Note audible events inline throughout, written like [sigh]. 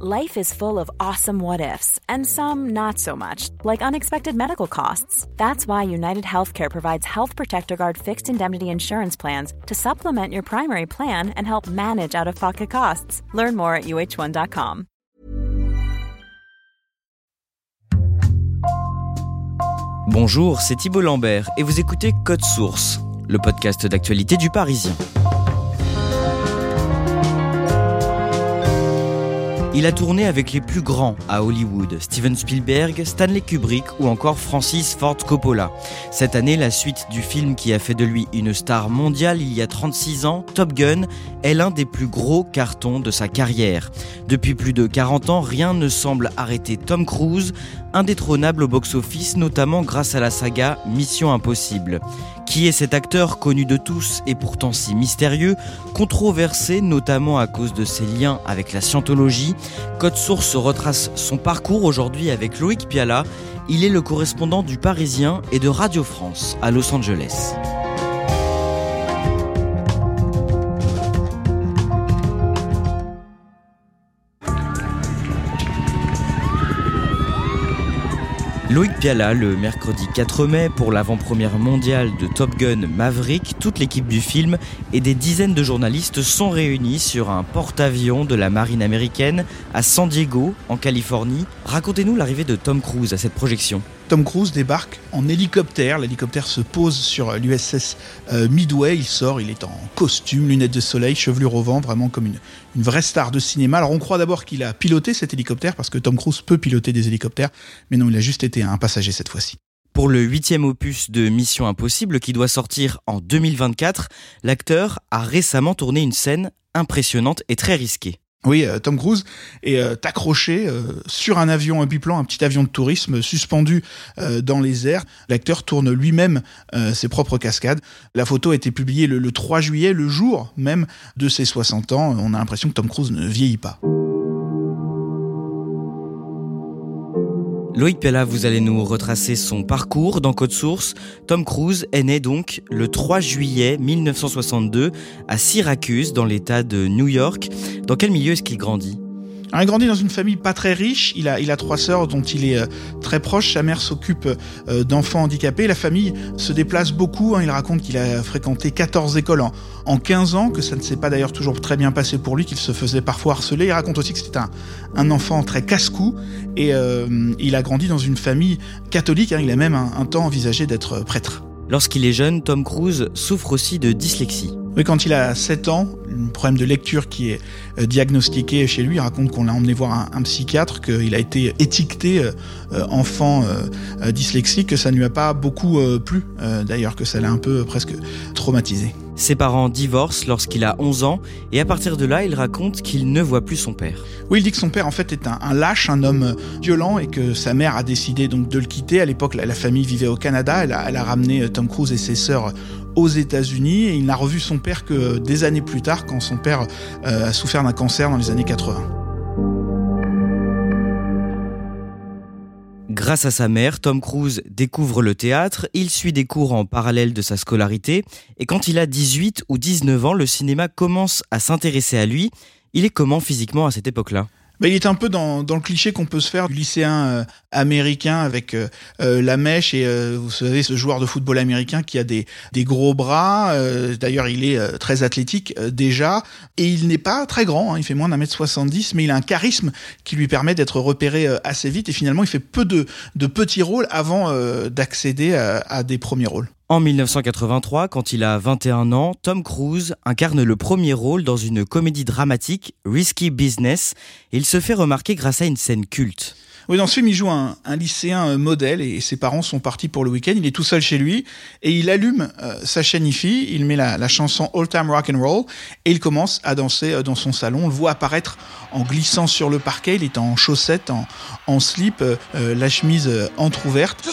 Life is full of awesome what ifs and some not so much, like unexpected medical costs. That's why United Healthcare provides Health Protector Guard fixed indemnity insurance plans to supplement your primary plan and help manage out-of-pocket costs. Learn more at uh1.com. Bonjour, c'est Thibault Lambert et vous écoutez Code Source, le podcast d'actualité du Parisien. Il a tourné avec les plus grands à Hollywood, Steven Spielberg, Stanley Kubrick ou encore Francis Ford Coppola. Cette année, la suite du film qui a fait de lui une star mondiale il y a 36 ans, Top Gun, est l'un des plus gros cartons de sa carrière. Depuis plus de 40 ans, rien ne semble arrêter Tom Cruise, indétrônable au box-office, notamment grâce à la saga Mission Impossible. Qui est cet acteur connu de tous et pourtant si mystérieux, controversé notamment à cause de ses liens avec la scientologie Code Source retrace son parcours aujourd'hui avec Loïc Piala. Il est le correspondant du Parisien et de Radio France à Los Angeles. Loïc Piala, le mercredi 4 mai, pour l'avant-première mondiale de Top Gun Maverick, toute l'équipe du film et des dizaines de journalistes sont réunis sur un porte-avions de la marine américaine à San Diego, en Californie. Racontez-nous l'arrivée de Tom Cruise à cette projection. Tom Cruise débarque en hélicoptère. L'hélicoptère se pose sur l'USS euh, Midway. Il sort, il est en costume, lunettes de soleil, chevelure au vent, vraiment comme une, une vraie star de cinéma. Alors on croit d'abord qu'il a piloté cet hélicoptère parce que Tom Cruise peut piloter des hélicoptères, mais non, il a juste été un passager cette fois-ci. Pour le huitième opus de Mission Impossible qui doit sortir en 2024, l'acteur a récemment tourné une scène impressionnante et très risquée. Oui, euh, Tom Cruise est euh, accroché euh, sur un avion, un biplan, un petit avion de tourisme suspendu dans les airs. L'acteur tourne lui-même ses propres cascades. La photo a été publiée le, le 3 juillet, le jour même de ses 60 ans. On a l'impression que Tom Cruise ne vieillit pas. Loïc Pella, vous allez nous retracer son parcours dans Code Source. Tom Cruise est né donc le 3 juillet 1962 à Syracuse, dans l'État de New York. Dans quel milieu est-ce qu'il grandit? Alors, il grandit dans une famille pas très riche. Il a, il a trois sœurs dont il est euh, très proche. Sa mère s'occupe euh, d'enfants handicapés. La famille se déplace beaucoup. Hein. Il raconte qu'il a fréquenté 14 écoles en, en 15 ans, que ça ne s'est pas d'ailleurs toujours très bien passé pour lui, qu'il se faisait parfois harceler. Il raconte aussi que c'était un, enfant très casse-cou et euh, il a grandi dans une famille catholique. Hein. Il a même un temps envisagé d'être prêtre. Lorsqu'il est jeune, Tom Cruise souffre aussi de dyslexie. Oui, quand il a 7 ans, un problème de lecture qui est euh, diagnostiqué chez lui, il raconte qu'on l'a emmené voir un, psychiatre, qu'il a été étiqueté euh, euh, enfant dyslexique, que ça ne lui a pas beaucoup plu, d'ailleurs, que ça l'a un peu presque traumatisé. Ses parents divorcent lorsqu'il a 11 ans et à partir de là, il raconte qu'il ne voit plus son père. Oui, il dit que son père en fait est un, lâche, un homme violent et que sa mère a décidé donc de le quitter. À l'époque, la, famille vivait au Canada. Elle a, ramené Tom Cruise et ses sœurs aux États-Unis et il n'a revu son père que des années plus tard quand son père euh, a souffert d'un cancer dans les années 80. Grâce à sa mère, Tom Cruise découvre le théâtre, il suit des cours en parallèle de sa scolarité, et quand il a 18 ou 19 ans, le cinéma commence à s'intéresser à lui. Il est comment physiquement à cette époque-là? Bah, il est un peu dans, le cliché qu'on peut se faire du lycéen euh, américain avec euh, euh, la mèche et vous savez ce joueur de football américain qui a des, gros bras. D'ailleurs, il est très athlétique déjà et il n'est pas très grand. Hein, il fait moins d'un mètre 70, mais il a un charisme qui lui permet d'être repéré assez vite et finalement il fait peu de, de petits rôles avant d'accéder à, à des premiers rôles. En 1983, quand il a 21 ans, Tom Cruise incarne le premier rôle dans une comédie dramatique, Risky Business, et il se fait remarquer grâce à une scène culte. Oui, dans ce film, il joue un, un lycéen euh, modèle et ses parents sont partis pour le week-end. Il est tout seul chez lui et il allume euh, sa chaîne IFI, il met la, la chanson All Time Rock and Roll et il commence à danser euh, dans son salon. On le voit apparaître en glissant sur le parquet. Il est en chaussettes, en, en slip, la chemise euh, entrouverte.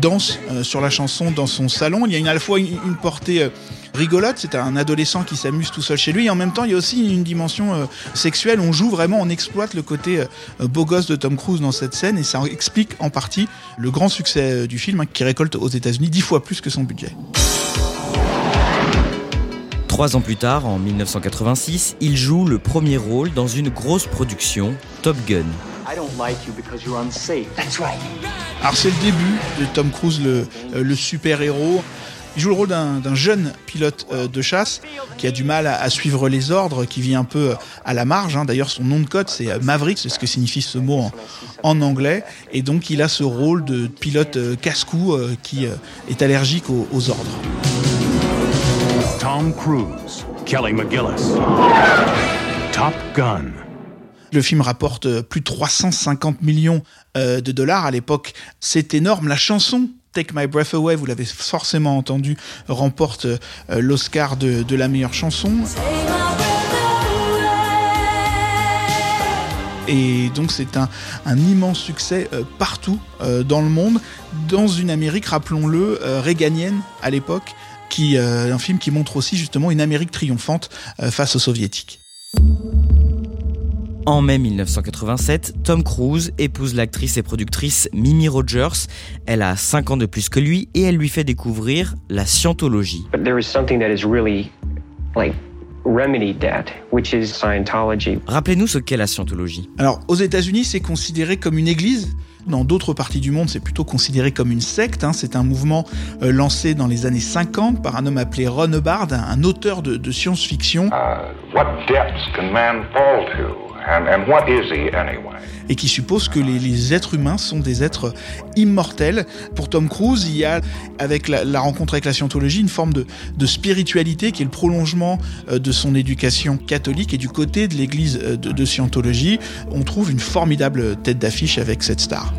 Danse euh, sur la chanson dans son salon. Il y a une, à la fois une, une portée euh, rigolote, c'est un adolescent qui s'amuse tout seul chez lui, et en même temps il y a aussi une dimension euh, sexuelle. On joue vraiment, on exploite le côté euh, beau gosse de Tom Cruise dans cette scène, et ça explique en partie le grand succès euh, du film, hein, qui récolte aux États-Unis dix fois plus que son budget. Trois ans plus tard, en 1986, il joue le premier rôle dans une grosse production, Top Gun. I don't like you because you're unsafe. That's right. Alors c'est le début de Tom Cruise, le, euh, super-héros. Il joue le rôle d'un jeune pilote euh, de chasse qui a du mal à, suivre les ordres, qui vit un peu euh, à la marge. hein. D'ailleurs, son nom de code, c'est Maverick, c'est ce que signifie ce mot en, anglais. Et donc, il a ce rôle de pilote casse-cou qui est allergique aux, aux ordres. Tom Cruise, Kelly McGillis. Top Gun. Le film rapporte euh, plus de 350 millions euh, de dollars à l'époque. C'est énorme. La chanson Take My Breath Away, vous l'avez forcément entendu, remporte euh, l'Oscar de, la meilleure chanson. Et donc c'est un, immense succès partout dans le monde, dans une Amérique, rappelons-le, euh, réganienne à l'époque, qui un film qui montre aussi justement une Amérique triomphante face aux soviétiques. En mai 1987, Tom Cruise épouse l'actrice et productrice Mimi Rogers. Elle a 5 ans de plus que lui et elle lui fait découvrir la scientologie. But there is something that is really like remedied that, which is Scientology. Rappelez-nous ce qu'est la scientologie. Alors, aux États-Unis, c'est considéré comme une église. Dans d'autres parties du monde, c'est plutôt considéré comme une secte. hein. C'est un mouvement euh, lancé dans les années 50 par un homme appelé Ron Hubbard, un, un auteur de, de science-fiction, Uh, what depths can man fall to? And, and what is he anyway? et qui suppose que les, les êtres humains sont des êtres immortels. Pour Tom Cruise, il y a, avec la, la rencontre avec la scientologie, une forme de, de spiritualité qui est le prolongement euh, de son éducation catholique. Et du côté de l'église euh, de, de scientologie, on trouve une formidable tête d'affiche avec cette star.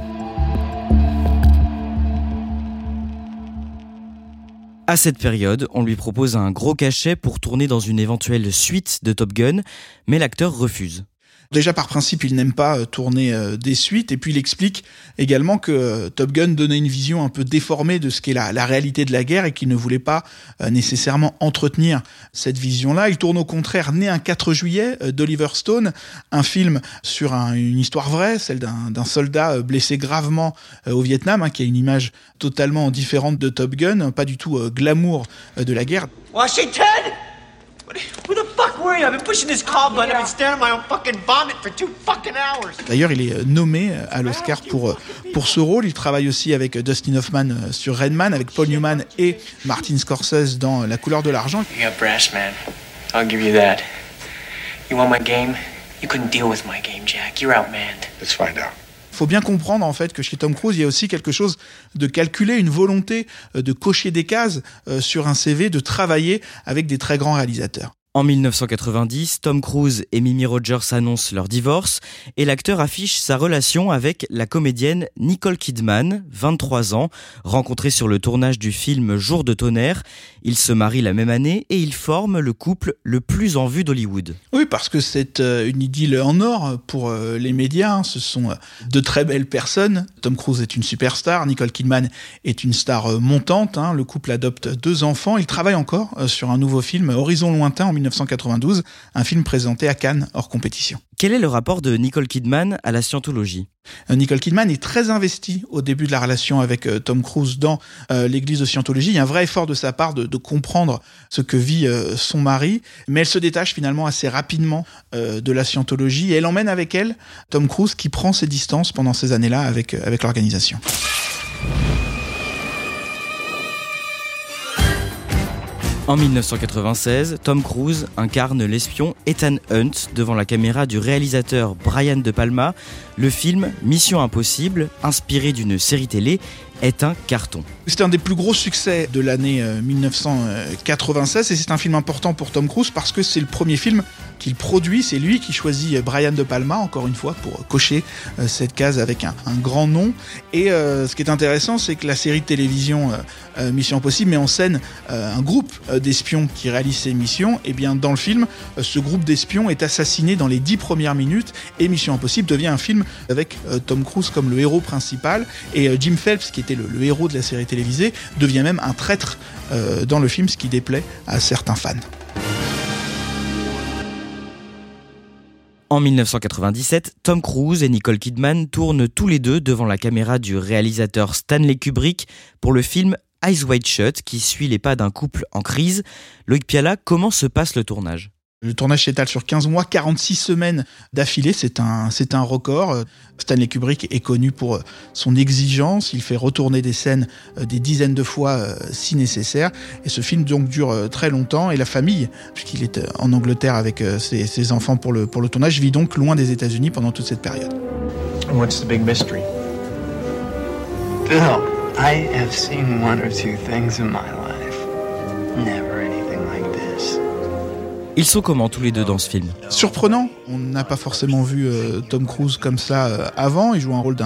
À cette période, on lui propose un gros cachet pour tourner dans une éventuelle suite de Top Gun, mais l'acteur refuse. Déjà par principe, il n'aime pas euh, tourner euh, des suites, et puis il explique également que euh, Top Gun donnait une vision un peu déformée de ce qu'est la, réalité de la guerre et qu'il ne voulait pas nécessairement entretenir cette vision-là. Il tourne au contraire Né un 4 juillet d'Oliver Stone, un film sur un- une histoire vraie, celle d'un soldat blessé gravement au Vietnam, hein, qui a une image totalement différente de Top Gun, pas du tout glamour de la guerre. Washington! Who the fuck were you? I've been pushing this call button. I've been staring at my own fucking vomit for two fucking hours. D'ailleurs, il est euh, nommé euh, à l'Oscar pour, euh, pour ce rôle. Il travaille aussi avec Dustin Hoffman sur Redman, avec Paul Newman et Martin Scorsese dans La couleur de l'argent. You got brass, man. I'll give you that. You want my game? You couldn't deal with my game, Jack. You're outmanned. Let's find out. Faut bien comprendre en fait que chez Tom Cruise, il y a aussi quelque chose de calculé, une volonté euh, de cocher des cases euh, sur un CV, de travailler avec des très grands réalisateurs. En 1990, Tom Cruise et Mimi Rogers annoncent leur divorce et l'acteur affiche sa relation avec la comédienne Nicole Kidman, 23 ans, rencontrée sur le tournage du film Jour de tonnerre. Ils se marient la même année et ils forment le couple le plus en vue d'Hollywood. Oui, parce que c'est euh, une idylle en or pour euh, les médias. hein. Ce sont euh, de très belles personnes. Tom Cruise est une superstar. Nicole Kidman est une star montante. hein. Le couple adopte deux enfants. Il travaille encore sur un nouveau film, Horizon lointain, en 1992, un film présenté à Cannes hors compétition. Quel est le rapport de Nicole Kidman à la scientologie? Euh, Nicole Kidman est très investie au début de la relation avec euh, Tom Cruise dans euh, l'église de Scientologie. Il y a un vrai effort de sa part de, de comprendre ce que vit euh, son mari, mais elle se détache finalement assez rapidement euh, de la Scientologie et elle emmène avec elle Tom Cruise qui prend ses distances pendant ces années-là avec, avec l'organisation. En 1996, Tom Cruise incarne l'espion Ethan Hunt devant la caméra du réalisateur Brian De Palma. Le film Mission Impossible, inspiré d'une série télé, est un carton. C'est un des plus gros succès de l'année euh, 1996 et c'est un film important pour Tom Cruise parce que c'est le premier film qu'il produit. C'est lui qui choisit euh, Brian De Palma, encore une fois, pour cocher euh, cette case avec un, grand nom. Et euh, ce qui est intéressant, c'est que la série de télévision Mission Impossible met en scène un groupe d'espions qui réalisent ces missions. Et bien dans le film, ce groupe d'espions est assassiné dans les dix premières minutes et Mission Impossible devient un film avec Tom Cruise comme le héros principal et Jim Phelps, qui était le, héros de la série télévisée, devient même un traître dans le film, ce qui déplaît à certains fans. En 1997, Tom Cruise et Nicole Kidman tournent tous les deux devant la caméra du réalisateur Stanley Kubrick pour le film Eyes Wide Shut qui suit les pas d'un couple en crise. Loïc Piala, comment se passe le tournage? Le tournage s'étale sur 15 mois, 46 semaines d'affilée, c'est un, c'est un record. Stanley Kubrick est connu pour euh, son exigence, il fait retourner des scènes euh, des dizaines de fois euh, si nécessaire. Et ce film donc dure très longtemps et la famille, puisqu'il est en Angleterre avec ses, ses enfants pour le, pour le tournage, vit donc loin des États-Unis pendant toute cette période. What's the big mystery? Bill, I have seen one or two things in my life. Never. Ils sont comment tous les deux dans ce film Surprenant, on n'a pas forcément vu euh, Tom Cruise comme ça euh, avant. Il joue un rôle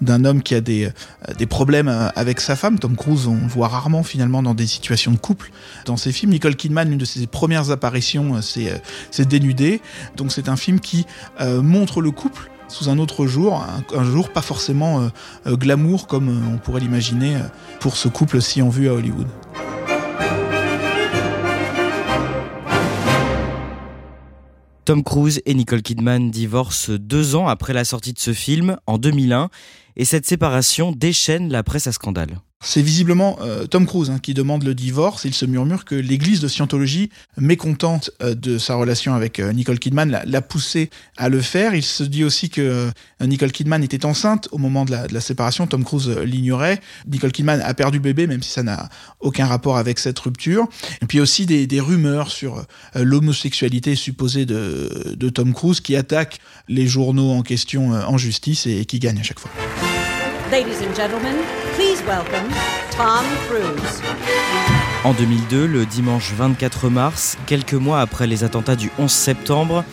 d'un homme qui a des euh, des problèmes avec sa femme. Tom Cruise, on le voit rarement finalement dans des situations de couple dans ses films. Nicole Kidman, une de ses premières apparitions, c'est c'est dénudé. Donc c'est un film qui montre le couple sous un autre jour, un, un jour pas forcément glamour comme on pourrait l'imaginer pour ce couple si en vue à Hollywood. Tom Cruise et Nicole Kidman divorcent deux ans après la sortie de ce film, en 2001, et cette séparation déchaîne la presse à scandale. C'est visiblement euh, Tom Cruise hein, qui demande le divorce. Il se murmure que l'église de Scientologie, mécontente euh, de sa relation avec euh, Nicole Kidman, l'a- poussé à le faire. Il se dit aussi que Nicole Kidman était enceinte au moment de la, séparation. Tom Cruise l'ignorait. Nicole Kidman a perdu bébé, même si ça n'a aucun rapport avec cette rupture. Et puis aussi des, rumeurs sur l'homosexualité supposée de, Tom Cruise qui attaque les journaux en question en justice et, et qui gagne à chaque fois. Ladies and gentlemen, please welcome Tom Cruise. En 2002, le dimanche 24 mars, quelques mois après les attentats du 11 septembre,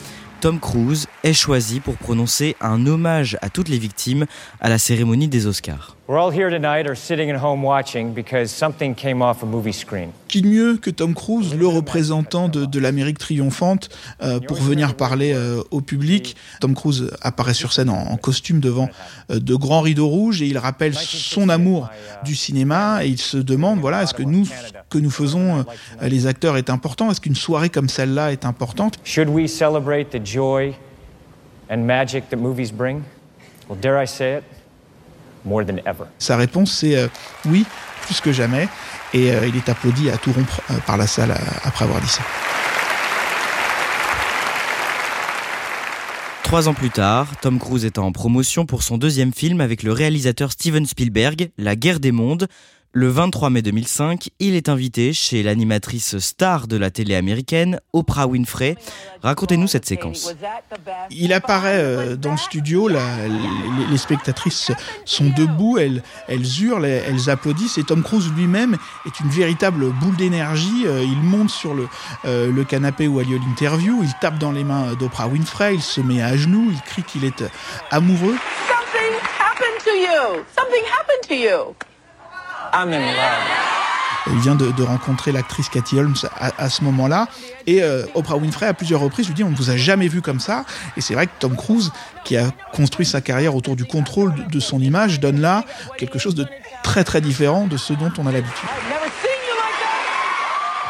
Tom Cruise est choisi pour prononcer un hommage à toutes les victimes à la cérémonie des Oscars. We're all here tonight or sitting at home watching because something came off a movie screen. Qui de mieux que Tom Cruise, le représentant de, de l'Amérique triomphante, euh, pour venir parler euh, au public Tom Cruise apparaît sur scène en, en costume devant euh, de grands rideaux rouges et il rappelle son amour du cinéma et il se demande voilà est-ce que nous ce que nous faisons euh, les acteurs est important? Est-ce qu'une soirée comme celle-là est importante? Should we celebrate the joy and magic that movies bring? Well, dare I say it? More than ever. Sa réponse c'est euh, oui plus que jamais et euh, il est applaudi à tout rompre euh, par la salle euh, après avoir dit ça. Trois ans plus tard, Tom Cruise est en promotion pour son deuxième film avec le réalisateur Steven Spielberg, La guerre des mondes. Le 23 mai 2005, il est invité chez l'animatrice star de la télé américaine, Oprah Winfrey. Racontez-nous cette séquence. Il apparaît euh, dans le studio, la- les, les spectatrices sont debout, elles, elles hurlent, elles, elles applaudissent, et Tom Cruise lui-même est une véritable boule d'énergie. Euh, il monte sur le, euh, le canapé où a lieu l'interview, il tape dans les mains d'Oprah Winfrey, il se met à genoux, il crie qu'il est amoureux. Something happened to you. Something happened to you. Love. Il vient de, rencontrer l'actrice Cathy Holmes à, ce moment-là. Et euh, Oprah Winfrey, à plusieurs reprises, lui dit On ne vous a jamais vu comme ça. Et c'est vrai que Tom Cruise, qui a construit sa carrière autour du contrôle de son image, donne là quelque chose de très très différent de ce dont on a l'habitude.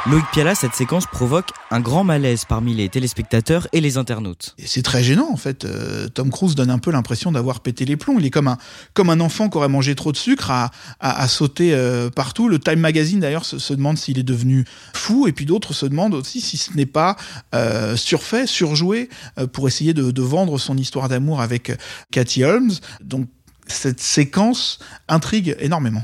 Loïc Piala, cette séquence provoque un grand malaise parmi les téléspectateurs et les internautes. C'est très gênant en fait. Euh, Tom Cruise donne un peu l'impression d'avoir pété les plombs. Il est comme un comme un enfant qui aurait mangé trop de sucre à, à, sauter euh, partout. Le Time Magazine d'ailleurs se, demande s'il est devenu fou et puis d'autres se demandent aussi si ce n'est pas euh, surfait, surjoué euh, pour essayer de, de vendre son histoire d'amour avec Cathy Holmes. Donc cette séquence intrigue énormément.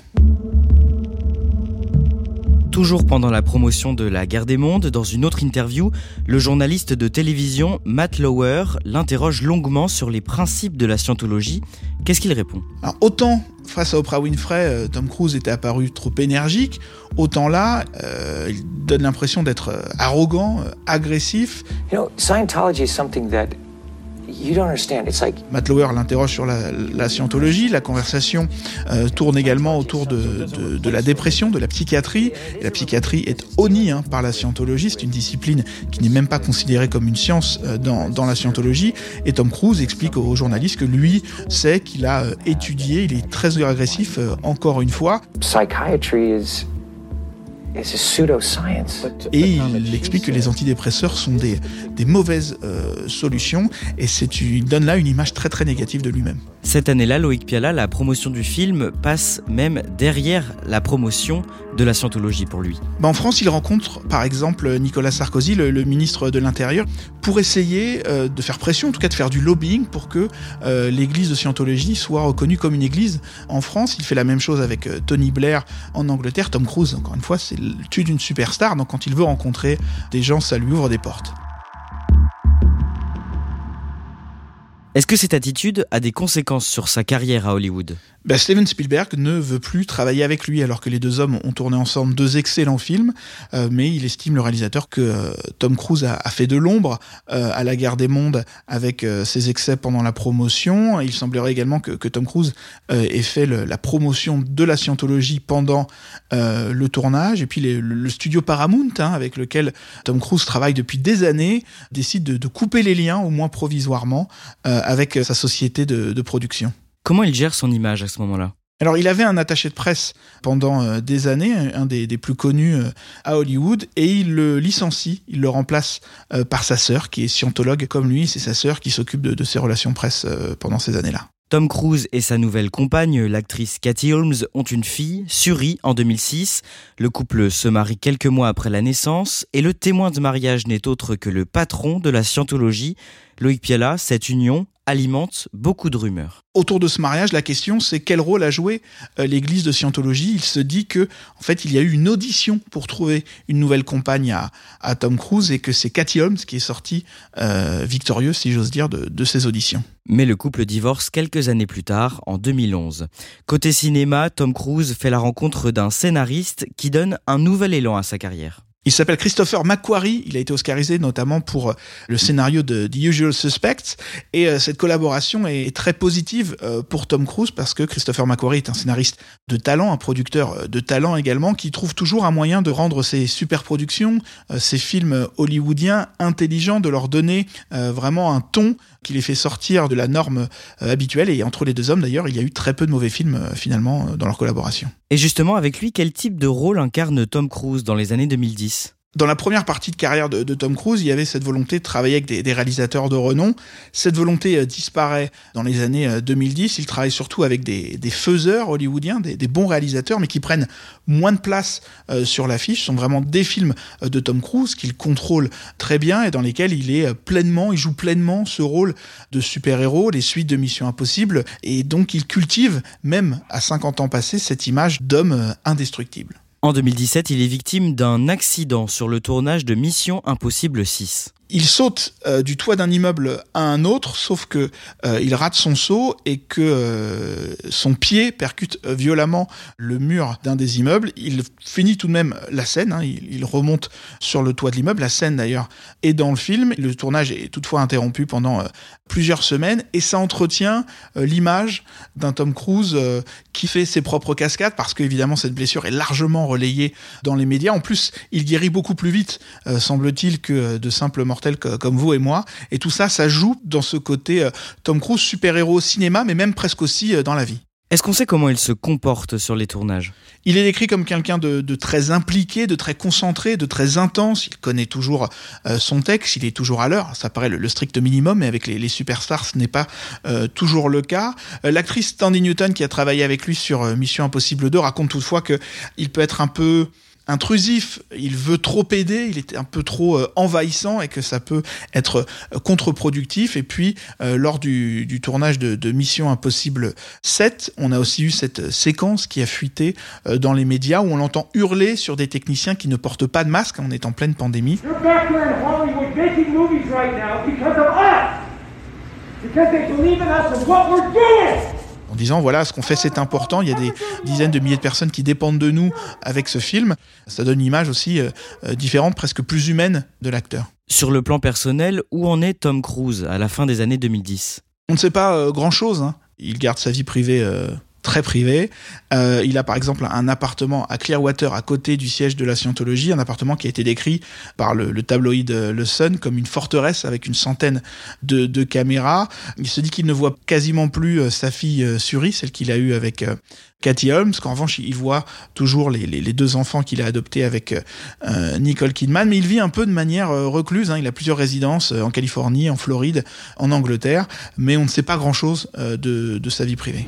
Toujours pendant la promotion de La Guerre des Mondes, dans une autre interview, le journaliste de télévision Matt Lauer l'interroge longuement sur les principes de la scientologie. Qu'est-ce qu'il répond? Alors, autant face à Oprah Winfrey, euh, Tom Cruise était apparu trop énergique, autant là, euh, il donne l'impression d'être euh, arrogant, agressif. You know, Scientology is something that Matt Lauer l'interroge sur la, la scientologie. La conversation euh, tourne également autour de, de- de la dépression, de la psychiatrie. Et la psychiatrie est honnie hein, par la scientologie. C'est une discipline qui n'est même pas considérée comme une science euh, dans, dans la scientologie. Et Tom Cruise explique aux journalistes que lui sait qu'il a euh, étudié, il est très agressif, encore une fois. psychiatry is. Et il explique que les antidépresseurs sont des, des mauvaises euh, solutions. Et c'est, il donne là une image très très négative de lui-même. Cette année-là, Loïc Piala, la promotion du film passe même derrière la promotion de la scientologie pour lui. Bah, en France, il rencontre par exemple Nicolas Sarkozy, le, ministre de l'Intérieur, pour essayer euh, de faire pression, en tout cas de faire du lobbying pour que euh, l'église de Scientologie soit reconnue comme une église en France. Il fait la même chose avec euh, Tony Blair en Angleterre. Tom Cruise, encore une fois, c'est le tue d'une superstar, donc quand il veut rencontrer des gens, ça lui ouvre des portes. Est-ce que cette attitude a des conséquences sur sa carrière à Hollywood? Bah, Steven Spielberg ne veut plus travailler avec lui alors que les deux hommes ont tourné ensemble deux excellents films, euh, mais il estime le réalisateur que euh, Tom Cruise a, fait de l'ombre euh, à la guerre des mondes avec ses excès pendant la promotion. Il semblerait également que, que Tom Cruise ait fait la promotion de la scientologie pendant le tournage. Et puis le, studio Paramount, hein, avec lequel Tom Cruise travaille depuis des années, décide de, couper les liens, au moins provisoirement, avec sa société de- de production. Comment il gère son image à ce moment-là? Alors, il avait un attaché de presse pendant euh, des années, un des, des plus connus euh, à Hollywood, et il le licencie, il le remplace euh, par sa sœur, qui est scientologue comme lui. C'est sa sœur qui s'occupe de, de ses relations presse euh, pendant ces années-là. Tom Cruise et sa nouvelle compagne, l'actrice Cathy Holmes, ont une fille, Suri, en 2006. Le couple se marie quelques mois après la naissance et le témoin de mariage n'est autre que le patron de la scientologie. Loïc Piala, cette union alimente beaucoup de rumeurs. Autour de ce mariage, la question c'est quel rôle a joué euh, l'Église de Scientologie? Il se dit que, en fait, il y a eu une audition pour trouver une nouvelle compagne à, à Tom Cruise et que c'est Cathy Holmes qui est sortie euh, victorieuse, si j'ose dire, de, de ces auditions. Mais le couple divorce quelques années plus tard, en 2011. Côté cinéma, Tom Cruise fait la rencontre d'un scénariste qui donne un nouvel élan à sa carrière. Il s'appelle Christopher McQuarrie, il a été oscarisé notamment pour euh, le scénario de The Usual Suspects, et euh, cette collaboration est très positive euh, pour Tom Cruise parce que Christopher McQuarrie est un scénariste de talent, un producteur de talent également, qui trouve toujours un moyen de rendre ses super productions, euh, ses films hollywoodiens intelligents, de leur donner vraiment un ton qui les fait sortir de la norme euh, habituelle, et entre les deux hommes d'ailleurs, il y a eu très peu de mauvais films euh, finalement euh, dans leur collaboration. Et justement, avec lui, quel type de rôle incarne Tom Cruise dans les années 2010 Dans la première partie de carrière de, Tom Cruise, il y avait cette volonté de travailler avec des, réalisateurs de renom. Cette volonté euh, disparaît dans les années euh, 2010. Il travaille surtout avec des, faiseurs hollywoodiens, des, bons réalisateurs, mais qui prennent moins de place euh, sur l'affiche. Ce sont vraiment des films euh, de Tom Cruise qu'il contrôle très bien et dans lesquels il est euh, pleinement, il joue pleinement ce rôle de super-héros, les suites de Mission Impossible, et donc il cultive, même à 50 ans passés, cette image d'homme euh, indestructible. En 2017, il est victime d'un accident sur le tournage de Mission Impossible 6. Il saute euh, du toit d'un immeuble à un autre, sauf que euh, il rate son saut et que euh, son pied percute violemment le mur d'un des immeubles. Il finit tout de même la scène, hein, il, remonte sur le toit de l'immeuble. La scène d'ailleurs est dans le film. Le tournage est toutefois interrompu pendant plusieurs semaines et ça entretient l'image d'un Tom Cruise qui fait ses propres cascades parce qu'évidemment cette blessure est largement relayée dans les médias. En plus, il guérit beaucoup plus vite, semble-t-il, que de simples mortels co- comme vous et moi. Et tout ça, ça joue dans ce côté euh, Tom Cruise super-héros au cinéma, mais même presque aussi euh, dans la vie. Est-ce qu'on sait comment il se comporte sur les tournages? Il est décrit comme quelqu'un de, de très impliqué, de très concentré, de très intense. Il connaît toujours euh, son texte, il est toujours à l'heure. Ça paraît le, le strict minimum, mais avec les, les superstars, ce n'est pas euh, toujours le cas. Euh, L'actrice Tandy Newton, qui a travaillé avec lui sur Mission Impossible 2, raconte toutefois que il peut être un peu intrusif, il veut trop aider, il est un peu trop euh, envahissant et que ça peut être euh, contre-productif. Et puis, euh, lors du, tournage de, Mission Impossible 7, on a aussi eu cette séquence qui a fuité dans les médias où on l'entend hurler sur des techniciens qui ne portent pas de masque. On est en pleine pandémie. You're en disant voilà ce qu'on fait c'est important. Il y a des dizaines de milliers de personnes qui dépendent de nous avec ce film. Ça donne une image aussi euh, euh, différente presque plus humaine de l'acteur. Sur le plan personnel, où en est Tom Cruise à la fin des années 2010 on ne sait pas grand chose il garde sa vie privée euh, très privée Euh, il a par exemple un appartement à Clearwater à côté du siège de la scientologie un appartement qui a été décrit par le, le tabloïd Le Sun comme une forteresse avec une centaine de, de caméras il se dit qu'il ne voit quasiment plus euh, sa fille euh, Suri celle qu'il a eue avec euh, Cathy Holmes, qu'en revanche il voit toujours les, les, deux enfants qu'il a adoptés avec euh, Nicole Kidman, mais il vit un peu de manière recluse. hein. Il a plusieurs résidences en Californie, en Floride, en Angleterre, mais on ne sait pas grand-chose de, de sa vie privée.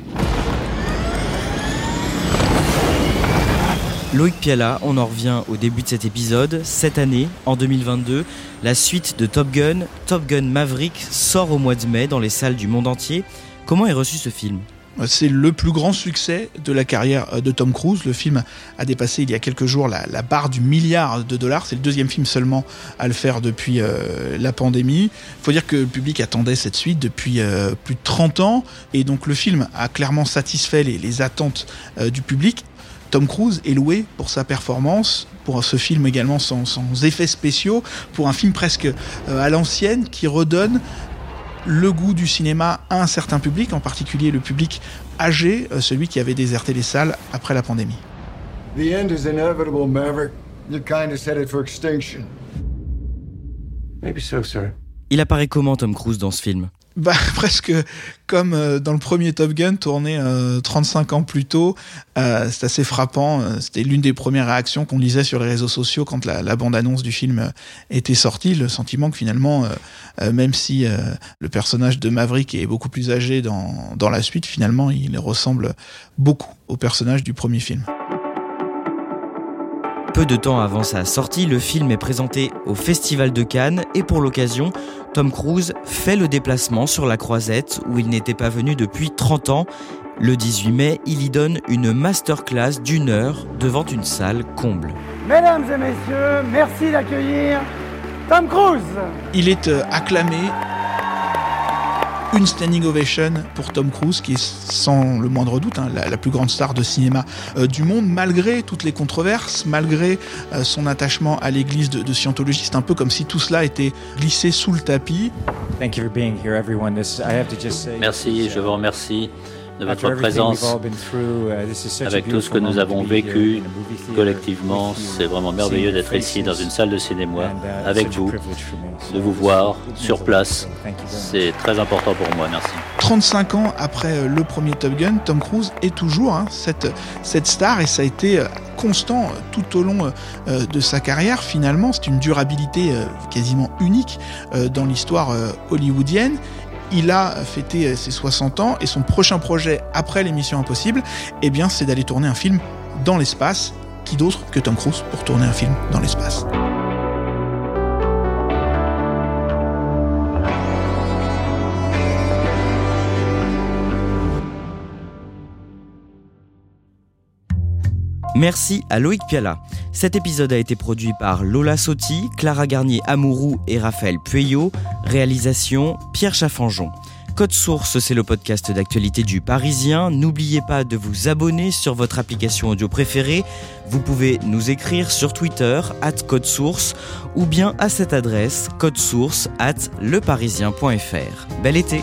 Loïc Piala, on en revient au début de cet épisode. Cette année, en 2022, la suite de Top Gun, Top Gun Maverick, sort au mois de mai dans les salles du monde entier. Comment est reçu ce film? C'est le plus grand succès de la carrière euh, de Tom Cruise. Le film a dépassé il y a quelques jours la, barre du milliard de dollars. C'est le deuxième film seulement à le faire depuis euh, la pandémie. Il faut dire que le public attendait cette suite depuis euh, plus de 30 ans. Et donc le film a clairement satisfait les, attentes du public. Tom Cruise est loué pour sa performance, pour ce film également sans, sans effets spéciaux, pour un film presque euh, à l'ancienne qui redonne le goût du cinéma à un certain public, en particulier le public âgé, euh, celui qui avait déserté les salles après la pandémie. The end is inevitable, Maverick. Your kind is headed for extinction. Maybe so, sir. Il apparaît comment Tom Cruise dans ce film? Bah, [laughs] presque comme euh, dans le premier Top Gun, tourné euh, 35 ans plus tôt. Euh, c'est assez frappant. Euh, C'était l'une des premières réactions qu'on lisait sur les réseaux sociaux quand la, bande-annonce du film euh, était sortie. Le sentiment que finalement, même si le personnage de Maverick est beaucoup plus âgé dans, dans la suite, finalement, il ressemble beaucoup au personnage du premier film. Peu de temps avant sa sortie, le film est présenté au Festival de Cannes et pour l'occasion, Tom Cruise fait le déplacement sur la croisette où il n'était pas venu depuis 30 ans. Le 18 mai, il y donne une masterclass d'une heure devant une salle comble. Mesdames et messieurs, merci d'accueillir Tom Cruise. Il est euh, acclamé. Une standing ovation pour Tom Cruise, qui est sans le moindre doute hein, la, la plus grande star de cinéma euh, du monde, malgré toutes les controverses, malgré euh, son attachement à l'église de, de Scientologie. C'est un peu comme si tout cela était glissé sous le tapis. Thank you for being here, everyone. This, I have to just say, Merci, je vous remercie de votre présence. uh, Avec tout ce que nous avons to be here vécu collectivement, with you, c'est vraiment merveilleux d'être ici dans une salle de cinéma uh, avec vous, de vous voir sur place. C'est très important pour moi, merci. 35 ans après euh, le premier Top Gun, Tom Cruise est toujours hein, cette, cette star et ça a été euh, constant euh, tout au long de sa carrière. Finalement, c'est une durabilité quasiment unique dans l'histoire hollywoodienne. Il a fêté ses 60 ans et son prochain projet après l'émission Impossible, eh bien, c'est d'aller tourner un film dans l'espace. Qui d'autre que Tom Cruise pour tourner un film dans l'espace Merci à Loïc Piala. Cet épisode a été produit par Lola Sotti, Clara Garnier Amourou et Raphaël Pueyo. Réalisation Pierre Chaffanjon. Code Source, c'est le podcast d'actualité du Parisien. N'oubliez pas de vous abonner sur votre application audio préférée. Vous pouvez nous écrire sur Twitter, at Code Source, ou bien à cette adresse, codesource at leparisien.fr. Bel été!